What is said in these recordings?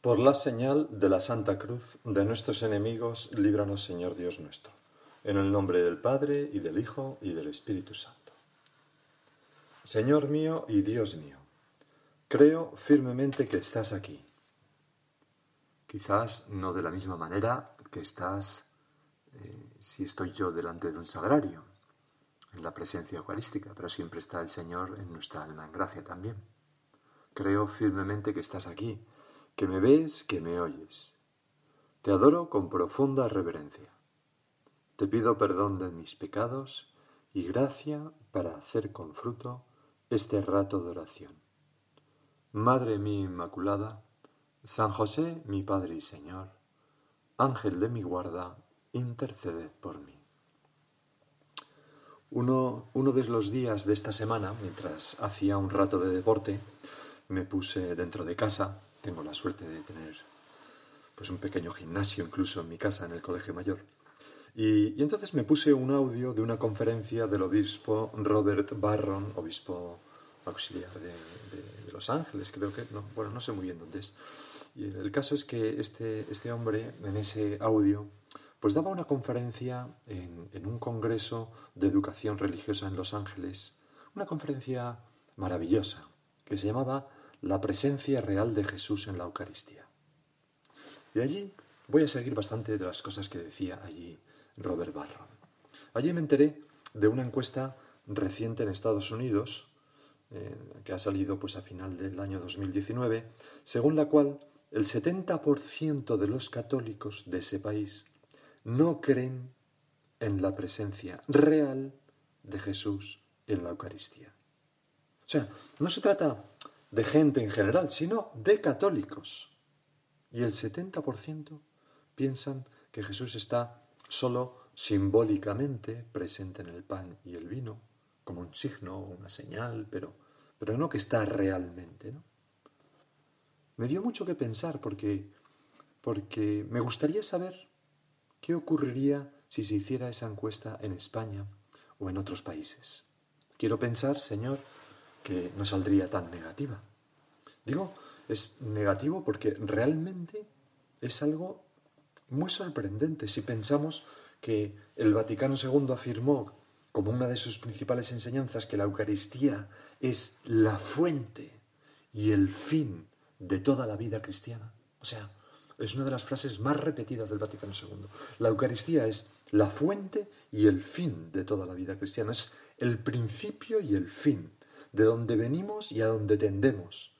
Por la señal de la Santa Cruz de nuestros enemigos, líbranos Señor Dios nuestro. En el nombre del Padre y del Hijo y del Espíritu Santo. Señor mío y Dios mío, creo firmemente que estás aquí. Quizás no de la misma manera que estás eh, si estoy yo delante de un sagrario, en la presencia eucarística, pero siempre está el Señor en nuestra alma en gracia también. Creo firmemente que estás aquí que me ves, que me oyes. Te adoro con profunda reverencia. Te pido perdón de mis pecados y gracia para hacer con fruto este rato de oración. Madre mía Inmaculada, San José, mi Padre y Señor, Ángel de mi guarda, intercede por mí. Uno, uno de los días de esta semana, mientras hacía un rato de deporte, me puse dentro de casa tengo la suerte de tener pues un pequeño gimnasio incluso en mi casa, en el colegio mayor. Y, entonces me puse un audio de una conferencia del obispo Robert Barron, obispo auxiliar de, Los Ángeles, creo que, no, bueno, no sé muy bien dónde es. Y el caso es que este, este hombre, en ese audio, pues daba una conferencia en, en un congreso de educación religiosa en Los Ángeles, una conferencia maravillosa, que se llamaba la presencia real de Jesús en la Eucaristía. Y allí voy a seguir bastante de las cosas que decía allí Robert Barron. Allí me enteré de una encuesta reciente en Estados Unidos, eh, que ha salido pues a final del año 2019, según la cual el 70% de los católicos de ese país no creen en la presencia real de Jesús en la Eucaristía. O sea, no se trata de gente en general, sino de católicos. Y el 70% piensan que Jesús está solo simbólicamente presente en el pan y el vino, como un signo una señal, pero, pero no que está realmente. ¿no? Me dio mucho que pensar porque, porque me gustaría saber qué ocurriría si se hiciera esa encuesta en España o en otros países. Quiero pensar, Señor, que no saldría tan negativa. Digo, es negativo porque realmente es algo muy sorprendente si pensamos que el Vaticano II afirmó como una de sus principales enseñanzas que la Eucaristía es la fuente y el fin de toda la vida cristiana. O sea, es una de las frases más repetidas del Vaticano II. La Eucaristía es la fuente y el fin de toda la vida cristiana. Es el principio y el fin de donde venimos y a donde tendemos.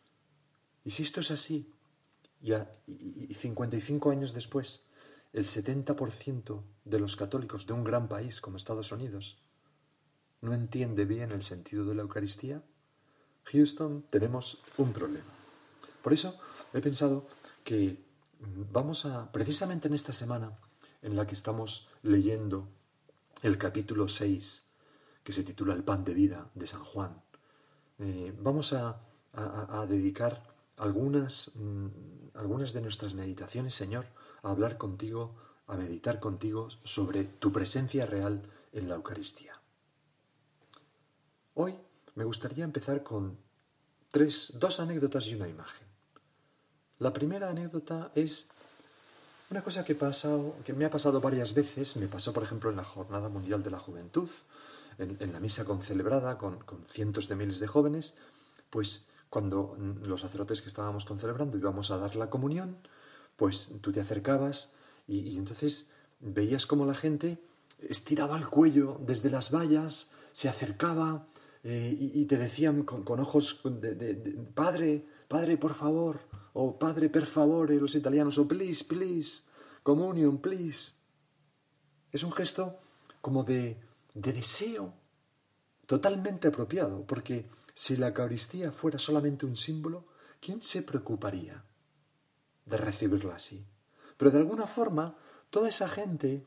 Y si esto es así, y, 55 años después, el 70% de los católicos de un gran país como Estados Unidos no entiende bien el sentido de la Eucaristía, Houston tenemos un problema. Por eso he pensado que vamos a, precisamente en esta semana en la que estamos leyendo el capítulo 6, que se titula El pan de vida de San Juan, eh, vamos a, dedicar algunas, mm, algunas de nuestras meditaciones, Señor, a hablar contigo, a meditar contigo sobre tu presencia real en la Eucaristía. Hoy me gustaría empezar con tres, dos anécdotas y una imagen. La primera anécdota es una cosa que, que me ha pasado varias veces, me pasó por ejemplo en la Jornada Mundial de la Juventud, en, la misa concelebrada con, con cientos de miles de jóvenes, pues cuando los sacerdotes que estábamos concelebrando íbamos a dar la comunión, pues tú te acercabas y, entonces veías como la gente estiraba el cuello desde las vallas, se acercaba eh, y, te decían con, ojos de, Padre, Padre, por favor, o Padre, per favore, los italianos, o please, please, communion, please. Es un gesto como de, de deseo totalmente apropiado, porque si la Eucaristía fuera solamente un símbolo, ¿quién se preocuparía de recibirla así? Pero de alguna forma, toda esa gente,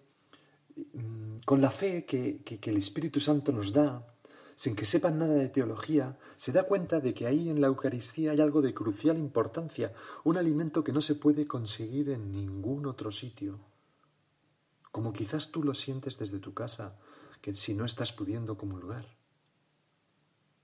mm, con la fe que, el Espíritu Santo nos da, sin que sepan nada de teología, se da cuenta de que ahí en la Eucaristía hay algo de crucial importancia, un alimento que no se puede conseguir en ningún otro sitio. Como quizás tú lo sientes desde tu casa, que si no estás pudiendo comulgar.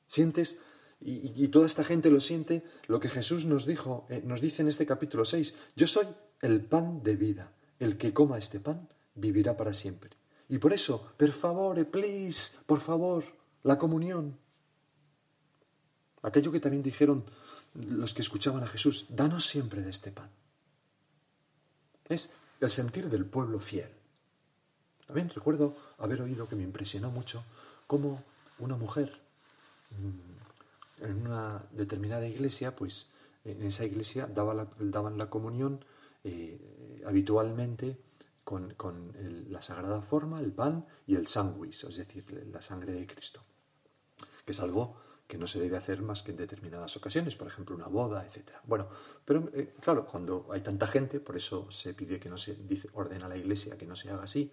Sientes y, toda esta gente lo siente, lo que Jesús nos dijo, eh, nos dice en este capítulo 6, yo soy el pan de vida, el que coma este pan vivirá para siempre. Y por eso, per favore, please, por favor, la comunión. Aquello que también dijeron los que escuchaban a Jesús, danos siempre de este pan. Es el sentir del pueblo fiel. También recuerdo haber oído que me impresionó mucho cómo una mujer en una determinada iglesia, pues en esa iglesia daban la comunión eh, habitualmente con, la sagrada forma, el pan y el sándwich, es decir, la sangre de Cristo, que es algo que no se debe hacer más que en determinadas ocasiones, por ejemplo, una boda, etc. Bueno, pero eh, claro, cuando hay tanta gente, por eso se pide que no se dice, ordena a la iglesia que no se haga así,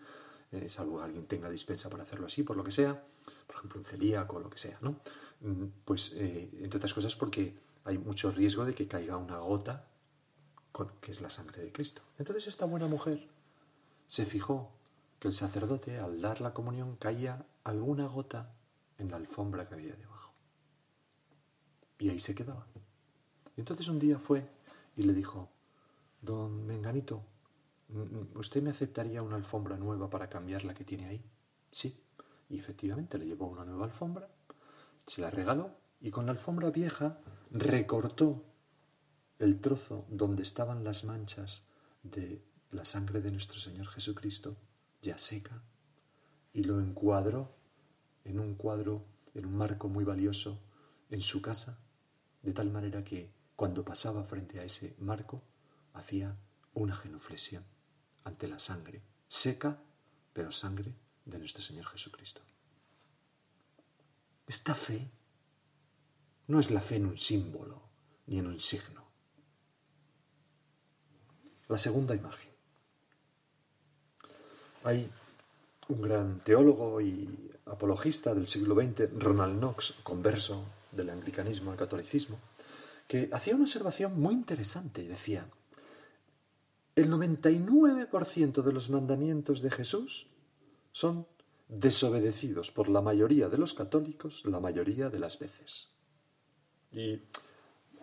eh, salvo alguien tenga dispensa para hacerlo así, por lo que sea, por ejemplo, un celíaco o lo que sea, ¿no? Mm, pues, entre otras cosas, porque hay mucho riesgo de que caiga una gota que es la sangre de Cristo. Entonces esta buena mujer se fijó que el sacerdote al dar la comunión caía alguna gota en la alfombra que había debajo. Y ahí se quedaba. Y entonces un día fue y le dijo, don Menganito, ¿usted me aceptaría una alfombra nueva para cambiar la que tiene ahí? Sí. Y efectivamente le llevó una nueva alfombra, se la regaló y con la alfombra vieja recortó el trozo donde estaban las manchas de la sangre de nuestro Señor Jesucristo, ya seca, y lo encuadró en un cuadro, en un marco muy valioso, en su casa, de tal manera que cuando pasaba frente a ese marco, hacía una genuflexión ante la sangre, seca, pero sangre de nuestro Señor Jesucristo. Esta fe no es la fe en un símbolo ni en un signo. La segunda imagen. Hay un gran teólogo y apologista del siglo XX, Ronald Knox, converso del anglicanismo al catolicismo, que hacía una observación muy interesante y decía, el 99% de los mandamientos de Jesús son desobedecidos por la mayoría de los católicos la mayoría de las veces. Y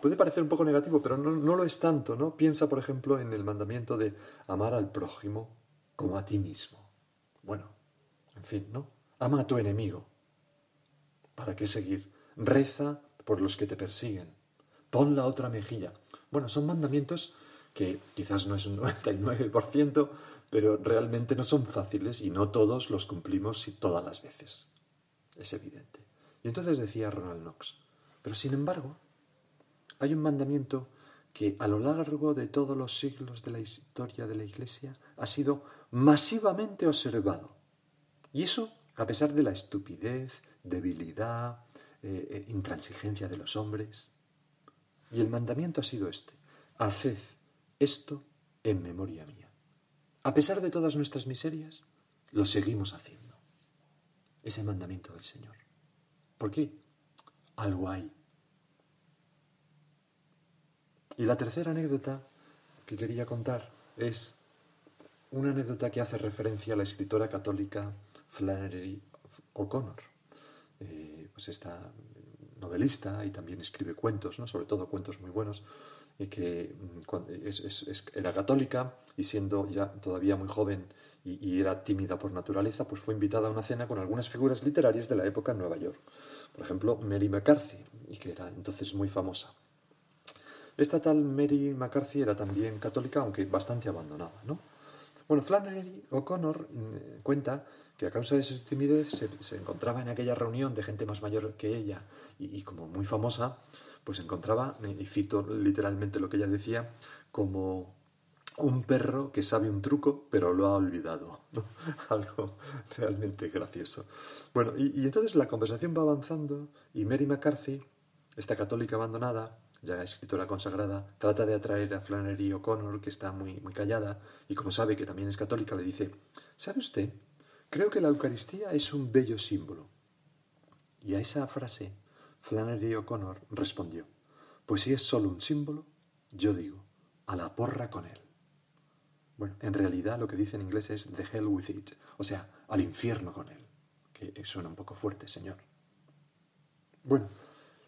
Puede parecer un poco negativo, pero no, lo es tanto, ¿no? Piensa, por ejemplo, en el mandamiento de amar al prójimo como a ti mismo. Bueno, en fin, ¿no? Ama a tu enemigo. ¿Para qué seguir? Reza por los que te persiguen. Pon la otra mejilla. Bueno, son mandamientos que quizás no es un 99%, pero realmente no son fáciles y no todos los cumplimos todas las veces. Es evidente. Y entonces decía Ronald Knox, pero sin embargo, hay un mandamiento que a lo largo de todos los siglos de la historia de la Iglesia ha sido masivamente observado. Y eso a pesar de la estupidez, debilidad, eh, eh, intransigencia de los hombres. Y el mandamiento ha sido este, haced esto en memoria mía. A pesar de todas nuestras miserias, lo seguimos haciendo. Ese mandamiento del Señor. ¿Por qué? Algo hay y la tercera anécdota que quería contar es una anécdota que hace referencia a la escritora católica Flannery O'Connor. Eh, pues esta novelista y también escribe cuentos, ¿no? sobre todo cuentos muy buenos, que mm, era católica y siendo ya todavía muy joven y, y, era tímida por naturaleza, pues fue invitada a una cena con algunas figuras literarias de la época en Nueva York. Por ejemplo, Mary McCarthy, y que era entonces muy famosa. Esta tal Mary McCarthy era también católica, aunque bastante abandonada, ¿no? Bueno, Flannery O'Connor mm, cuenta que a causa de su timidez se, encontraba en aquella reunión de gente más mayor que ella y, como muy famosa, pues encontraba, y cito literalmente lo que ella decía, como un perro que sabe un truco pero lo ha olvidado. Algo realmente gracioso. Bueno, y, y entonces la conversación va avanzando y Mary McCarthy, esta católica abandonada, ya escritora consagrada, trata de atraer a Flannery O'Connor, que está muy, muy callada, y como sabe que también es católica, le dice, ¿sabe usted? Creo que la Eucaristía es un bello símbolo. Y a esa frase, Flannery O'Connor respondió, pues si es solo un símbolo, yo digo, a la porra con él. Bueno, en realidad lo que dice en inglés es the hell with it, o sea, al infierno con él, que suena un poco fuerte, señor. Bueno,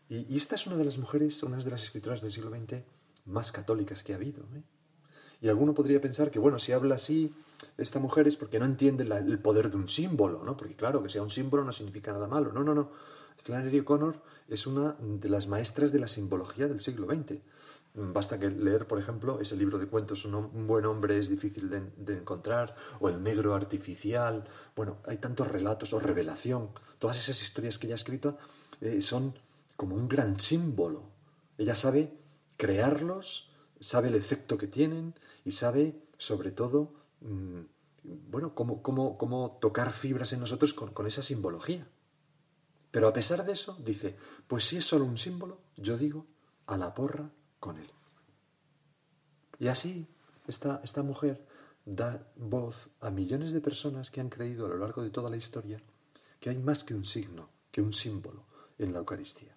Y, esta es una de las mujeres, una de las escritoras del siglo XX más católicas que ha habido. ¿eh? Y alguno podría pensar que, bueno, si habla así esta mujer es porque no entiende el poder de un símbolo, ¿no? Porque claro, que sea un símbolo no significa nada malo. No, no, no. Flannery O'Connor es una de las maestras de la simbología del siglo XX. Basta que leer, por ejemplo, ese libro de cuentos Un buen hombre es difícil de, encontrar, o El negro artificial. Bueno, hay tantos relatos, o Revelación. Todas esas historias que ella ha escrito eh, son como un gran símbolo. Ella sabe crearlos, sabe el efecto que tienen y sabe, sobre todo, mm, bueno, cómo, cómo, cómo, tocar fibras en nosotros con, con esa simbología. Pero a pesar de eso, dice, pues si es solo un símbolo, yo digo, a la porra con él. Y así, esta, esta mujer da voz a millones de personas que han creído a lo largo de toda la historia que hay más que un signo, que un símbolo en la Eucaristía.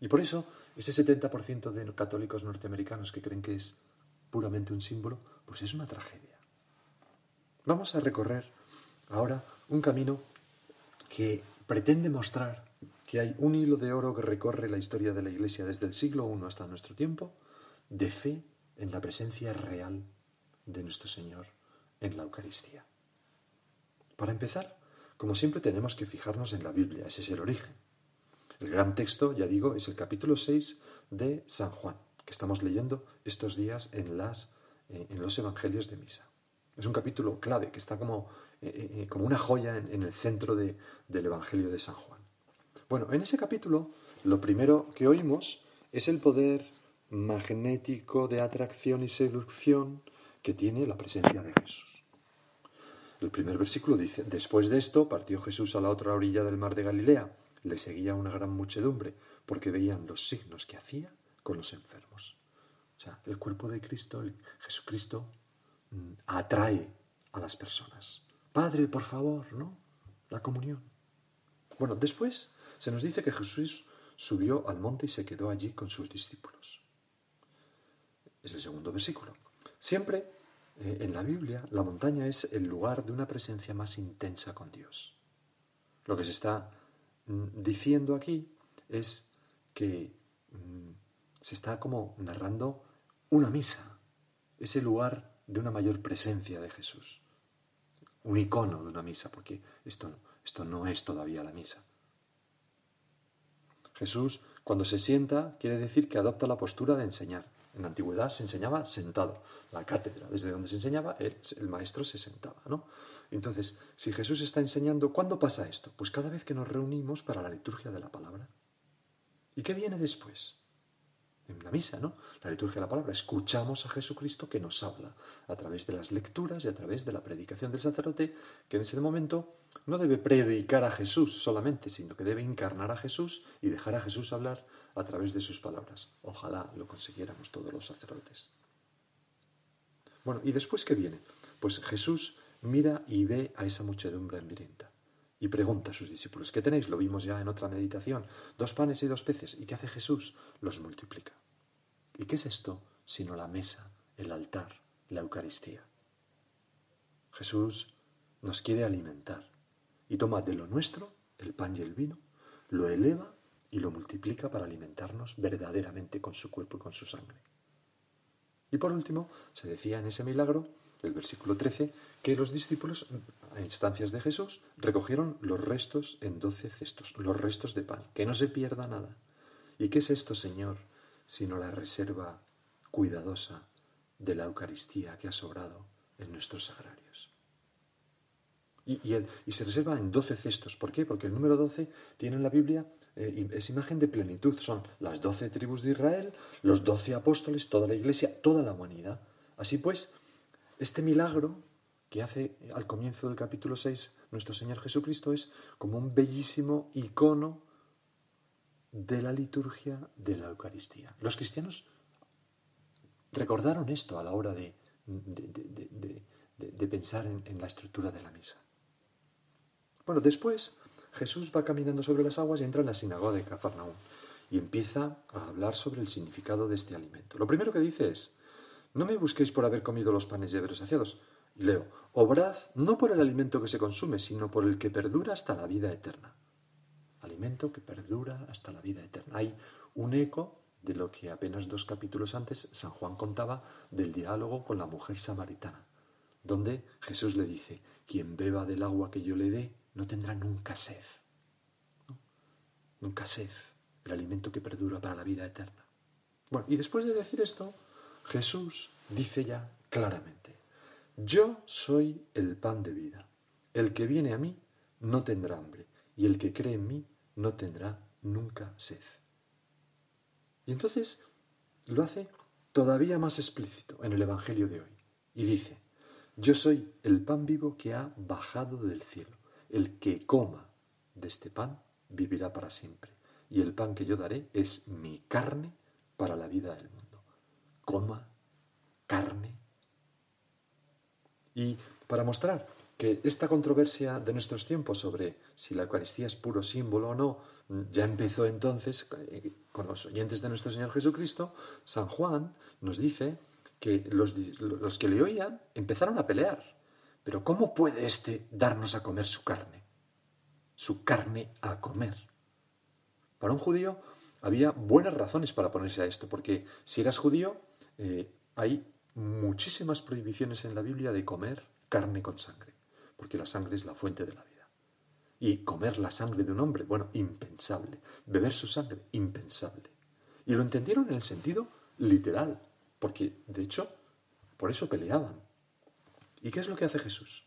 Y por eso, ese 70% de católicos norteamericanos que creen que es puramente un símbolo, pues es una tragedia. Vamos a recorrer ahora un camino que pretende mostrar que hay un hilo de oro que recorre la historia de la Iglesia desde el siglo I hasta nuestro tiempo, de fe en la presencia real de nuestro Señor en la Eucaristía. Para empezar, como siempre tenemos que fijarnos en la Biblia, ese es el origen. El gran texto, ya digo, es el capítulo 6 de San Juan, que estamos leyendo estos días en, las, eh, en los Evangelios de Misa. Es un capítulo clave que está como, eh, eh, como una joya en, el centro del Evangelio de San Juan. Bueno, en ese capítulo lo primero que oímos es el poder magnético de atracción y seducción que tiene la presencia de Jesús. El primer versículo dice, después de esto partió Jesús a la otra orilla del mar de Galilea le seguía una gran muchedumbre porque veían los signos que hacía con los enfermos. O sea, el cuerpo de Cristo, Jesucristo, atrae a las personas. Padre, por favor, ¿no? La comunión. Bueno, después se nos dice que Jesús subió al monte y se quedó allí con sus discípulos. Es el segundo versículo. Siempre eh, en la Biblia la montaña es el lugar de una presencia más intensa con Dios. Lo que se está Mm, diciendo aquí es que mm, se está como narrando una misa, ese lugar de una mayor presencia de Jesús, un icono de una misa, porque esto, esto no es todavía la misa. Jesús, cuando se sienta, quiere decir que adopta la postura de enseñar. En la antigüedad se enseñaba sentado. La cátedra, desde donde se enseñaba, el, el maestro se sentaba, ¿no? Entonces, si Jesús está enseñando, ¿cuándo pasa esto? Pues cada vez que nos reunimos para la liturgia de la palabra. ¿Y qué viene después? En la misa, ¿no? La liturgia de la palabra. Escuchamos a Jesucristo que nos habla a través de las lecturas y a través de la predicación del sacerdote, que en ese momento no debe predicar a Jesús solamente, sino que debe encarnar a Jesús y dejar a Jesús hablar a través de sus palabras. Ojalá lo consiguiéramos todos los sacerdotes. Bueno, ¿y después qué viene? Pues Jesús mira y ve a esa muchedumbre hambrienta y pregunta a sus discípulos, ¿qué tenéis? Lo vimos ya en otra meditación, dos panes y dos peces. ¿Y qué hace Jesús? Los multiplica. ¿Y qué es esto sino la mesa, el altar, la Eucaristía? Jesús nos quiere alimentar y toma de lo nuestro, el pan y el vino, lo eleva y lo multiplica para alimentarnos verdaderamente con su cuerpo y con su sangre. Y por último, se decía en ese milagro el versículo 13, que los discípulos, a instancias de Jesús, recogieron los restos en doce cestos, los restos de pan, que no se pierda nada. ¿Y qué es esto, Señor, sino la reserva cuidadosa de la Eucaristía que ha sobrado en nuestros sagrarios? Y, y, se reserva en doce cestos. ¿Por qué? Porque el número doce tiene en la Biblia eh, es imagen de plenitud. Son las doce tribus de Israel, los doce apóstoles, toda la iglesia, toda la humanidad. Así pues, este milagro que hace al comienzo del capítulo 6 nuestro Señor Jesucristo es como un bellísimo icono de la liturgia de la Eucaristía. Los cristianos recordaron esto a la hora de, pensar en, en la estructura de la misa. Bueno, después Jesús va caminando sobre las aguas y entra en la sinagoga de Cafarnaúm y empieza a hablar sobre el significado de este alimento. Lo primero que dice es, no me busquéis por haber comido los panes y haberos saciados. Leo, obrad no por el alimento que se consume, sino por el que perdura hasta la vida eterna. alimento que perdura hasta la vida eterna. Hay un eco de lo que apenas dos capítulos antes San Juan contaba del diálogo con la mujer samaritana, donde Jesús le dice, quien beba del agua que yo le dé no tendrá nunca sed. Nunca sed, el alimento que perdura para la vida eterna. Bueno, y después de decir esto, Jesús dice ya claramente, yo soy el pan de vida. El que viene a mí no tendrá hambre, y el que cree en mí no tendrá nunca sed. Y entonces lo hace todavía más explícito en el Evangelio de hoy. Y dice, yo soy el pan vivo que ha bajado del cielo. El que coma de este pan vivirá para siempre. Y el pan que yo daré es mi carne para la vida del mundo. Coma carne. Y para mostrar que esta controversia de nuestros tiempos sobre si la Eucaristía es puro símbolo o no, ya empezó entonces eh, con los oyentes de nuestro Señor Jesucristo, San Juan nos dice que los, los que le oían empezaron a pelear. Pero ¿cómo puede éste darnos a comer su carne? Su carne a comer. Para un judío había buenas razones para ponerse a esto, porque si eras judío, eh, hay muchísimas prohibiciones en la Biblia de comer carne con sangre, porque la sangre es la fuente de la vida. Y comer la sangre de un hombre, bueno, impensable. Beber su sangre, impensable. Y lo entendieron en el sentido literal, porque de hecho, por eso peleaban. ¿Y qué es lo que hace Jesús?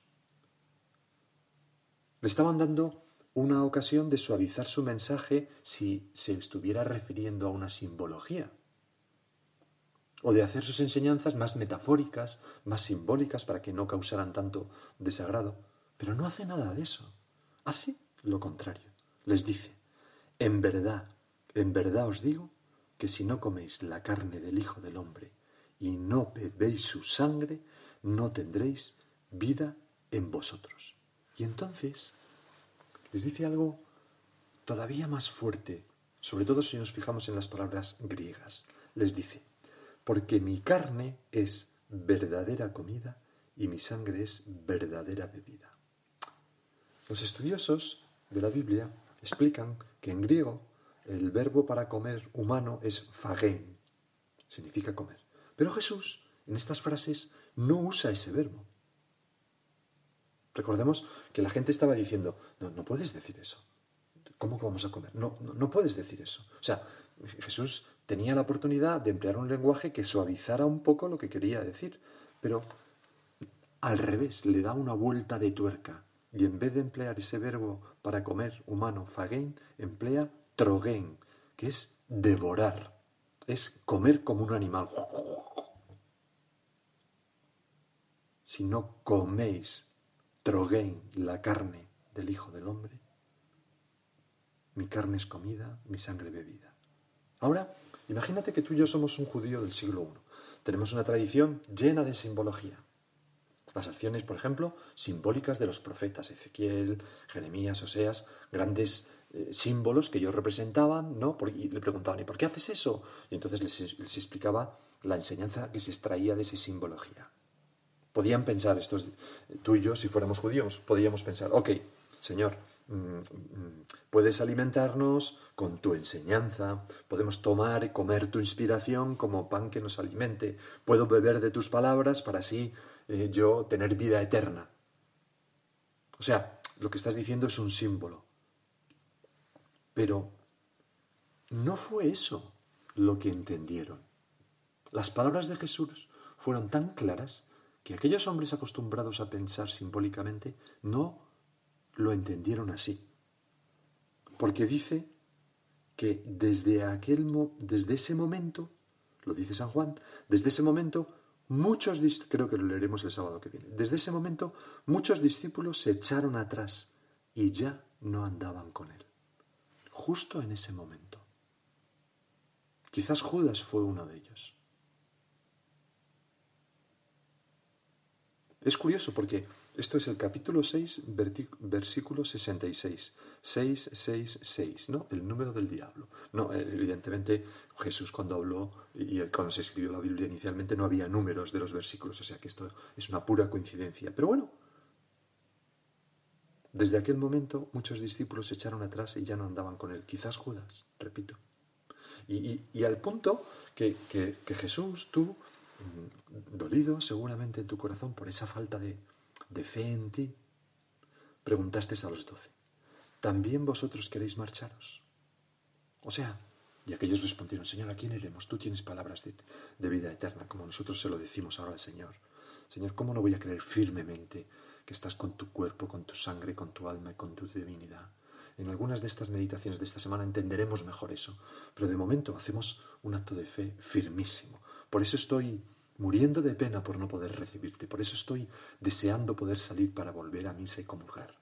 Le estaban dando una ocasión de suavizar su mensaje si se estuviera refiriendo a una simbología, o de hacer sus enseñanzas más metafóricas, más simbólicas para que no causaran tanto desagrado. Pero no hace nada de eso, hace lo contrario. Les dice, en verdad, en verdad os digo que si no coméis la carne del Hijo del Hombre y no bebéis su sangre, no tendréis vida en vosotros. Y entonces les dice algo todavía más fuerte, sobre todo si nos fijamos en las palabras griegas. Les dice, porque mi carne es verdadera comida y mi sangre es verdadera bebida. Los estudiosos de la Biblia explican que en griego el verbo para comer humano es fagen, significa comer. Pero Jesús en estas frases no usa ese verbo. Recordemos que la gente estaba diciendo, no, no puedes decir eso. ¿Cómo vamos a comer? No, no, no puedes decir eso. O sea, Jesús tenía la oportunidad de emplear un lenguaje que suavizara un poco lo que quería decir, pero al revés, le da una vuelta de tuerca y en vez de emplear ese verbo para comer humano, fagen, emplea trogen, que es devorar, es comer como un animal. Si no coméis trogen, la carne del Hijo del Hombre, mi carne es comida, mi sangre bebida. Ahora, imagínate que tú y yo somos un judío del siglo I. Tenemos una tradición llena de simbología. Las acciones, por ejemplo, simbólicas de los profetas, Ezequiel, Jeremías, Oseas, grandes eh, símbolos que ellos representaban, ¿no? y le preguntaban, ¿y por qué haces eso? Y entonces les, les explicaba la enseñanza que se extraía de esa simbología. Podían pensar estos, tú y yo, si fuéramos judíos, podíamos pensar, ok, Señor, puedes alimentarnos con tu enseñanza, podemos tomar y comer tu inspiración como pan que nos alimente, puedo beber de tus palabras para así eh, yo tener vida eterna. O sea, lo que estás diciendo es un símbolo. Pero no fue eso lo que entendieron. Las palabras de Jesús fueron tan claras que aquellos hombres acostumbrados a pensar simbólicamente no lo entendieron así. Porque dice que desde, aquel, desde ese momento, lo dice San Juan, desde ese momento muchos, creo que lo leeremos el sábado que viene, desde ese momento muchos discípulos se echaron atrás y ya no andaban con él. Justo en ese momento. Quizás Judas fue uno de ellos. Es curioso porque esto es el capítulo 6, versículo 66. 666, ¿no? El número del diablo. No, eh, evidentemente Jesús cuando habló y cuando se escribió la Biblia inicialmente no había números de los versículos, o sea que esto es una pura coincidencia. Pero bueno, Desde aquel momento muchos discípulos se echaron atrás y ya no andaban con él. Quizás Judas, repito. Y, al punto que, Jesús, tú, mm, dolido seguramente en tu corazón por esa falta de, de fe en ti, preguntaste a los doce, ¿también vosotros queréis marcharos? O sea, y aquellos respondieron, Señor, ¿a quién iremos? Tú tienes palabras de, de, vida eterna, como nosotros se lo decimos ahora al Señor. Señor, ¿cómo no voy a creer firmemente que estás con tu cuerpo, con tu sangre, con tu alma y con tu divinidad? En algunas de estas meditaciones de esta semana entenderemos mejor eso, pero de momento hacemos un acto de fe firmísimo. Por eso estoy muriendo de pena por no poder recibirte, por eso estoy deseando poder salir para volver a misa y comulgar.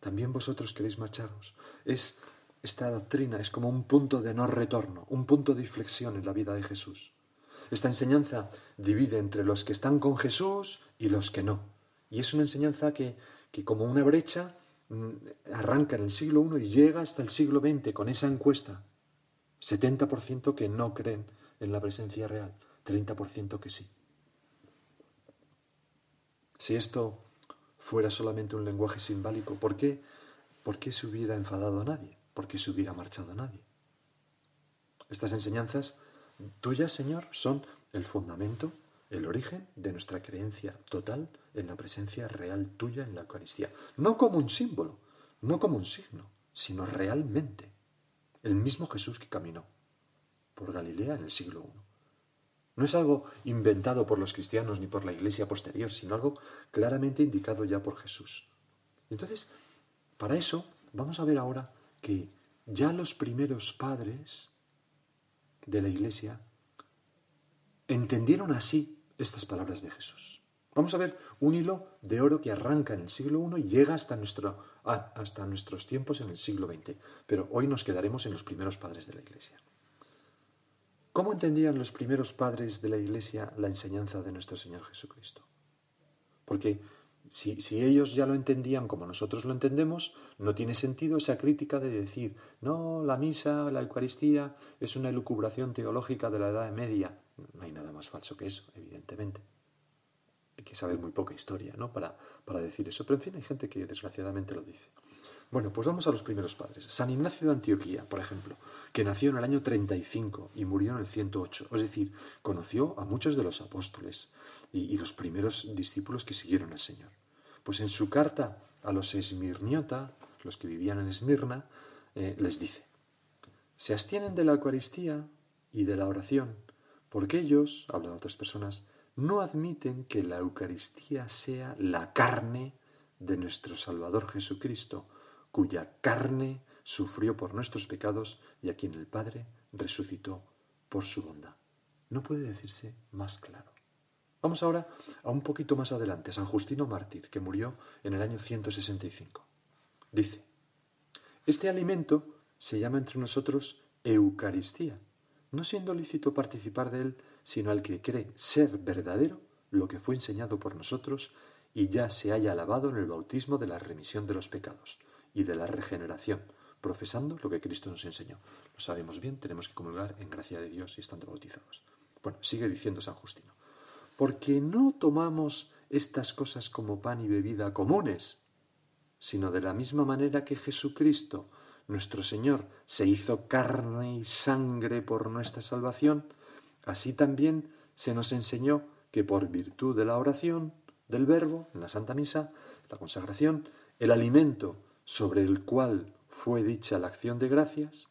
También vosotros queréis marcharos. Es esta doctrina es como un punto de no retorno, un punto de inflexión en la vida de Jesús. Esta enseñanza divide entre los que están con Jesús y los que no. Y es una enseñanza que, que como una brecha mm, arranca en el siglo I y llega hasta el siglo XX con esa encuesta. 70% que no creen en la presencia real, 30% que sí. Si esto fuera solamente un lenguaje simbólico, ¿por qué, ¿por qué se hubiera enfadado a nadie? ¿Por qué se hubiera marchado a nadie? Estas enseñanzas tuyas, Señor, son el fundamento, el origen de nuestra creencia total en la presencia real tuya en la Eucaristía. No como un símbolo, no como un signo, sino realmente. El mismo Jesús que caminó por Galilea en el siglo I. No es algo inventado por los cristianos ni por la iglesia posterior, sino algo claramente indicado ya por Jesús. Entonces, para eso, vamos a ver ahora que ya los primeros padres de la iglesia entendieron así estas palabras de Jesús. Vamos a ver un hilo de oro que arranca en el siglo I y llega hasta, nuestro, hasta nuestros tiempos en el siglo XX. Pero hoy nos quedaremos en los primeros padres de la iglesia. ¿Cómo entendían los primeros padres de la Iglesia la enseñanza de nuestro Señor Jesucristo? Porque si, ellos ya lo entendían como nosotros lo entendemos, no tiene sentido esa crítica de decir, no, la misa, la Eucaristía es una elucubración teológica de la Edad Media. No hay nada más falso que eso, evidentemente. Hay que saber muy poca historia ¿no? para, para decir eso, pero en fin hay gente que desgraciadamente lo dice. Bueno, pues vamos a los primeros padres. San Ignacio de Antioquía, por ejemplo, que nació en el año 35 y murió en el 108, es decir, conoció a muchos de los apóstoles y, los primeros discípulos que siguieron al Señor. Pues en su carta a los Esmirniota, los que vivían en Esmirna, eh, les dice, se abstienen de la Eucaristía y de la oración, porque ellos, hablan otras personas, no admiten que la Eucaristía sea la carne de nuestro Salvador Jesucristo, cuya carne sufrió por nuestros pecados y a quien el Padre resucitó por su bondad. No puede decirse más claro. Vamos ahora a un poquito más adelante, San Justino Mártir, que murió en el año 165. Dice, este alimento se llama entre nosotros Eucaristía, no siendo lícito participar de él, sino al que cree ser verdadero lo que fue enseñado por nosotros y ya se haya alabado en el bautismo de la remisión de los pecados y de la regeneración, profesando lo que Cristo nos enseñó. Lo sabemos bien, tenemos que comulgar en gracia de Dios y estando bautizados. Bueno, sigue diciendo San Justino, porque no tomamos estas cosas como pan y bebida comunes, sino de la misma manera que Jesucristo, nuestro Señor, se hizo carne y sangre por nuestra salvación, así también se nos enseñó que por virtud de la oración, del Verbo, en la Santa Misa, la consagración, el alimento sobre el cual fue dicha la acción de gracias,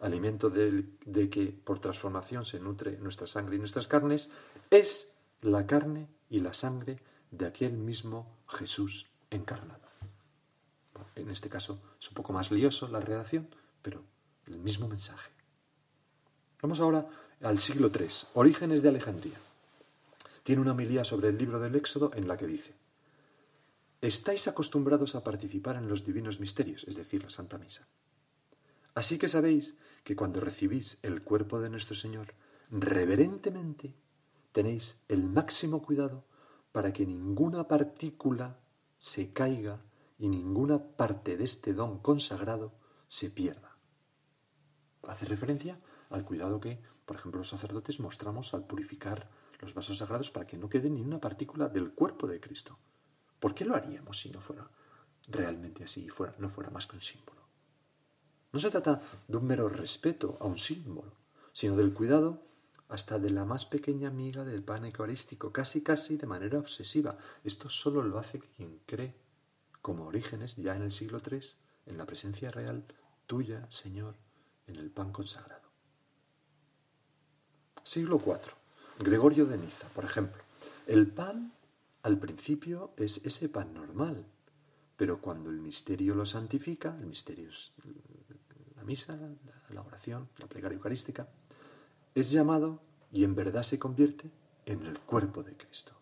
alimento de, que por transformación se nutre nuestra sangre y nuestras carnes, es la carne y la sangre de aquel mismo Jesús encarnado. En este caso es un poco más lioso la redacción, pero el mismo mensaje. Vamos ahora al siglo III, Orígenes de Alejandría. Tiene una homilía sobre el libro del Éxodo en la que dice, estáis acostumbrados a participar en los divinos misterios, es decir, la Santa Misa. Así que sabéis que cuando recibís el cuerpo de nuestro Señor, reverentemente tenéis el máximo cuidado para que ninguna partícula se caiga y ninguna parte de este don consagrado se pierda. Hace referencia al cuidado que, por ejemplo, los sacerdotes mostramos al purificar los vasos sagrados para que no quede ni una partícula del cuerpo de Cristo ¿Por qué lo haríamos si no fuera realmente así y fuera, no fuera más que un símbolo? No se trata de un mero respeto a un símbolo, sino del cuidado hasta de la más pequeña amiga del pan eucarístico, casi casi de manera obsesiva. Esto solo lo hace quien cree, como orígenes ya en el siglo III, en la presencia real tuya, Señor, en el pan consagrado. Siglo IV. Gregorio de Niza, por ejemplo. El pan al principio es ese pan normal, pero cuando el misterio lo santifica, el misterio es la misa, la oración, la plegaria eucarística, es llamado y en verdad se convierte en el cuerpo de Cristo.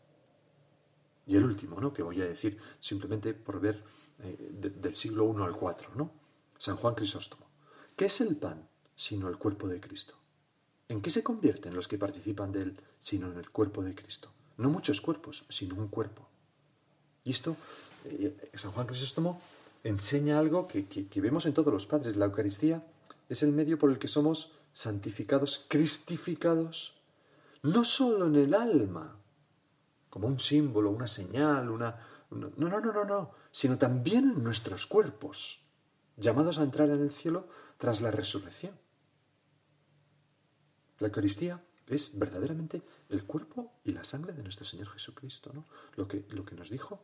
Y el último, ¿no? Que voy a decir simplemente por ver eh, del siglo I al IV, ¿no? San Juan Crisóstomo. ¿Qué es el pan sino el cuerpo de Cristo? ¿En qué se convierten los que participan de él sino en el cuerpo de Cristo? No muchos cuerpos, sino un cuerpo. Y esto, eh, San Juan Crisóstomo enseña algo que, que vemos en todos los padres. La Eucaristía es el medio por el que somos santificados, cristificados, no solo en el alma, como un símbolo, una señal, una... No, no, no, no, no, sino también en nuestros cuerpos, llamados a entrar en el cielo tras la resurrección. La Eucaristía es verdaderamente el cuerpo y la sangre de nuestro Señor Jesucristo, ¿no? Lo que, lo que nos dijo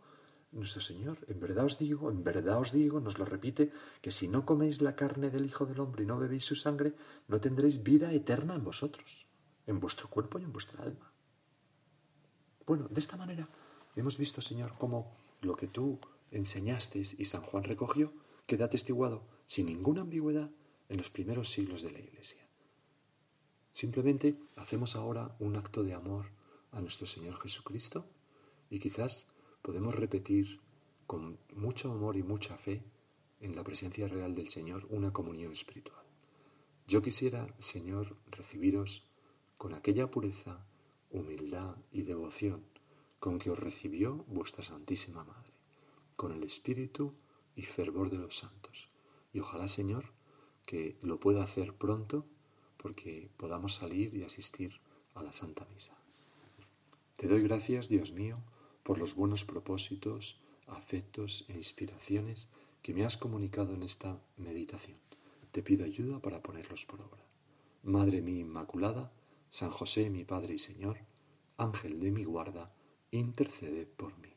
nuestro Señor, en verdad os digo, en verdad os digo, nos lo repite, que si no coméis la carne del Hijo del Hombre y no bebéis su sangre, no tendréis vida eterna en vosotros, en vuestro cuerpo y en vuestra alma. Bueno, de esta manera hemos visto, Señor, cómo lo que tú enseñaste y San Juan recogió queda atestiguado sin ninguna ambigüedad en los primeros siglos de la Iglesia. Simplemente hacemos ahora un acto de amor a nuestro Señor Jesucristo y quizás podemos repetir con mucho amor y mucha fe en la presencia real del Señor una comunión espiritual. Yo quisiera, Señor, recibiros con aquella pureza, humildad y devoción con que os recibió vuestra Santísima Madre, con el espíritu y fervor de los santos. Y ojalá, Señor, que lo pueda hacer pronto porque podamos salir y asistir a la Santa Misa. Te doy gracias, Dios mío, por los buenos propósitos, afectos e inspiraciones que me has comunicado en esta meditación. Te pido ayuda para ponerlos por obra. Madre mía Inmaculada, San José mi Padre y Señor, Ángel de mi guarda, intercede por mí.